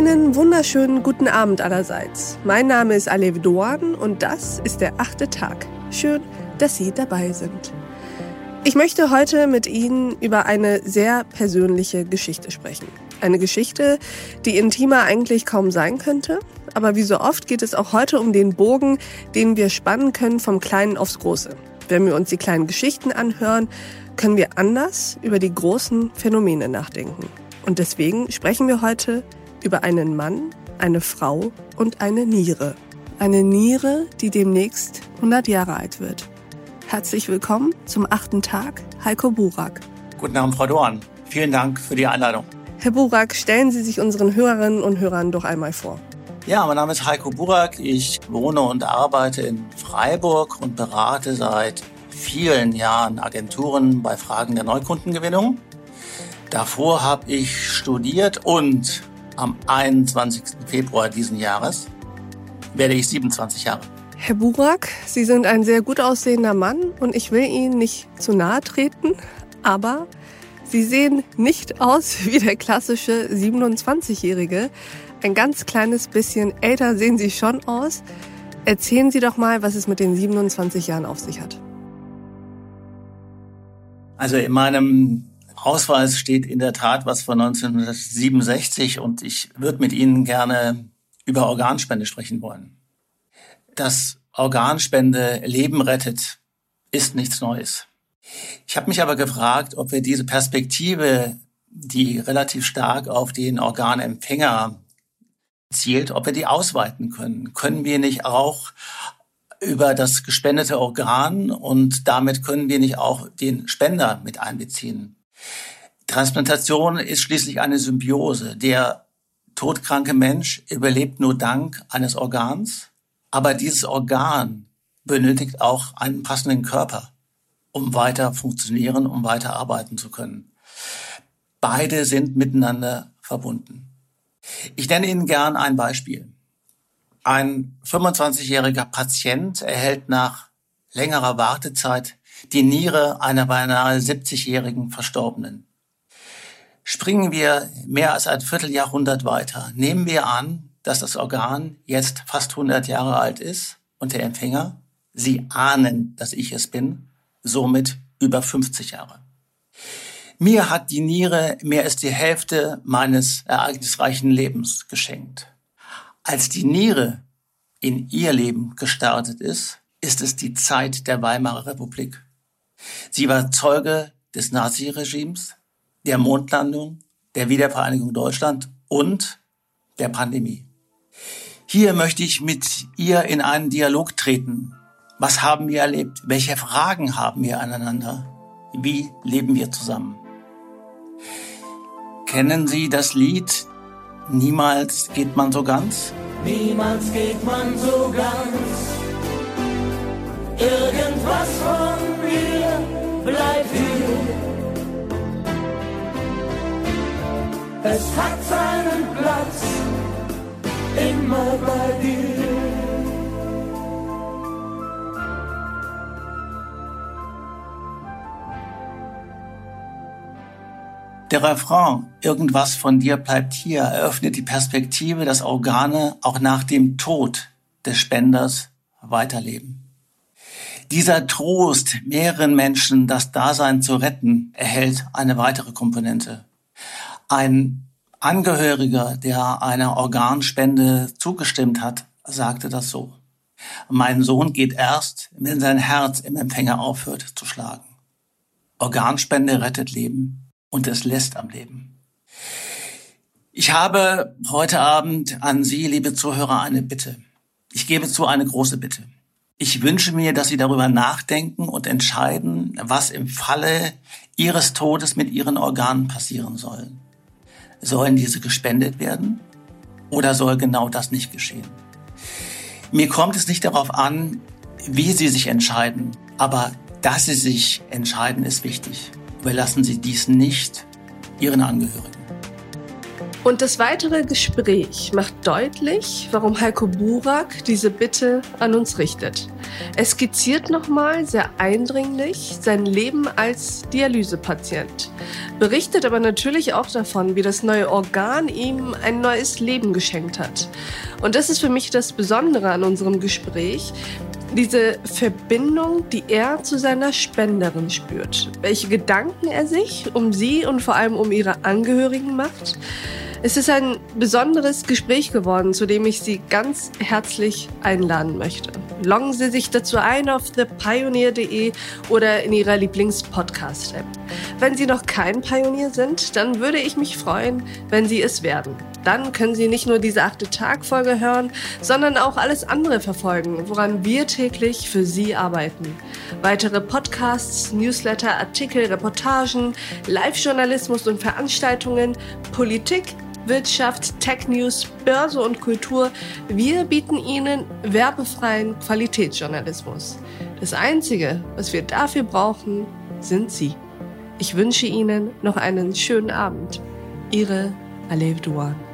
wunderschönen guten Abend allerseits. Mein Name ist Alev Doan und das ist der achte Tag. Schön, dass Sie dabei sind. Ich möchte heute mit Ihnen über eine sehr persönliche Geschichte sprechen. Eine Geschichte, die intimer eigentlich kaum sein könnte, aber wie so oft geht es auch heute um den Bogen, den wir spannen können vom Kleinen aufs Große. Wenn wir uns die kleinen Geschichten anhören, können wir anders über die großen Phänomene nachdenken. Und deswegen sprechen wir heute über einen Mann, eine Frau und eine Niere. Eine Niere, die demnächst 100 Jahre alt wird. Herzlich willkommen zum achten Tag, Heiko Burak. Guten Abend, Frau Dorn. Vielen Dank für die Einladung. Herr Burak, stellen Sie sich unseren Hörerinnen und Hörern doch einmal vor. Ja, mein Name ist Heiko Burak. Ich wohne und arbeite in Freiburg und berate seit vielen Jahren Agenturen bei Fragen der Neukundengewinnung. Davor habe ich studiert und am 21. Februar diesen Jahres werde ich 27 Jahre. Herr Burak, Sie sind ein sehr gut aussehender Mann und ich will Ihnen nicht zu nahe treten, aber Sie sehen nicht aus wie der klassische 27-Jährige. Ein ganz kleines bisschen älter sehen Sie schon aus. Erzählen Sie doch mal, was es mit den 27 Jahren auf sich hat. Also in meinem Ausweis steht in der Tat was von 1967 und ich würde mit Ihnen gerne über Organspende sprechen wollen. Dass Organspende Leben rettet, ist nichts Neues. Ich habe mich aber gefragt, ob wir diese Perspektive, die relativ stark auf den Organempfänger zielt, ob wir die ausweiten können. Können wir nicht auch über das gespendete Organ und damit können wir nicht auch den Spender mit einbeziehen. Transplantation ist schließlich eine Symbiose. Der todkranke Mensch überlebt nur dank eines Organs, aber dieses Organ benötigt auch einen passenden Körper, um weiter funktionieren, um weiter arbeiten zu können. Beide sind miteinander verbunden. Ich nenne Ihnen gern ein Beispiel. Ein 25-jähriger Patient erhält nach längerer Wartezeit die Niere einer beinahe 70-jährigen Verstorbenen. Springen wir mehr als ein Vierteljahrhundert weiter. Nehmen wir an, dass das Organ jetzt fast 100 Jahre alt ist und der Empfänger, Sie ahnen, dass ich es bin, somit über 50 Jahre. Mir hat die Niere mehr als die Hälfte meines ereignisreichen Lebens geschenkt. Als die Niere in ihr Leben gestartet ist, ist es die Zeit der Weimarer Republik. Sie war Zeuge des Naziregimes, der Mondlandung, der Wiedervereinigung Deutschland und der Pandemie. Hier möchte ich mit ihr in einen Dialog treten. Was haben wir erlebt? Welche Fragen haben wir aneinander? Wie leben wir zusammen? Kennen Sie das Lied Niemals geht man so ganz? Niemals geht man so ganz. Irgendwas von mir bleibt hier. Es hat seinen Platz immer bei dir. Der Refrain Irgendwas von dir bleibt hier eröffnet die Perspektive, dass Organe auch nach dem Tod des Spenders weiterleben. Dieser Trost, mehreren Menschen das Dasein zu retten, erhält eine weitere Komponente. Ein Angehöriger, der einer Organspende zugestimmt hat, sagte das so. Mein Sohn geht erst, wenn sein Herz im Empfänger aufhört zu schlagen. Organspende rettet Leben und es lässt am Leben. Ich habe heute Abend an Sie, liebe Zuhörer, eine Bitte. Ich gebe zu eine große Bitte. Ich wünsche mir, dass Sie darüber nachdenken und entscheiden, was im Falle Ihres Todes mit Ihren Organen passieren soll. Sollen diese gespendet werden oder soll genau das nicht geschehen? Mir kommt es nicht darauf an, wie Sie sich entscheiden, aber dass Sie sich entscheiden, ist wichtig. Überlassen Sie dies nicht Ihren Angehörigen. Und das weitere Gespräch macht deutlich, warum Heiko Burak diese Bitte an uns richtet. Er skizziert nochmal sehr eindringlich sein Leben als Dialysepatient, berichtet aber natürlich auch davon, wie das neue Organ ihm ein neues Leben geschenkt hat. Und das ist für mich das Besondere an unserem Gespräch, diese Verbindung, die er zu seiner Spenderin spürt, welche Gedanken er sich um sie und vor allem um ihre Angehörigen macht es ist ein besonderes Gespräch geworden, zu dem ich Sie ganz herzlich einladen möchte. Loggen Sie sich dazu ein auf thepioneer.de oder in Ihrer Lieblings-Podcast-App. Wenn Sie noch kein Pionier sind, dann würde ich mich freuen, wenn Sie es werden. Dann können Sie nicht nur diese achte Tag-Folge hören, sondern auch alles andere verfolgen, woran wir täglich für Sie arbeiten. Weitere Podcasts, Newsletter, Artikel, Reportagen, Live-Journalismus und Veranstaltungen, Politik, Wirtschaft, Tech News, Börse und Kultur. Wir bieten Ihnen werbefreien Qualitätsjournalismus. Das Einzige, was wir dafür brauchen, sind Sie. Ich wünsche Ihnen noch einen schönen Abend. Ihre Alev Duan.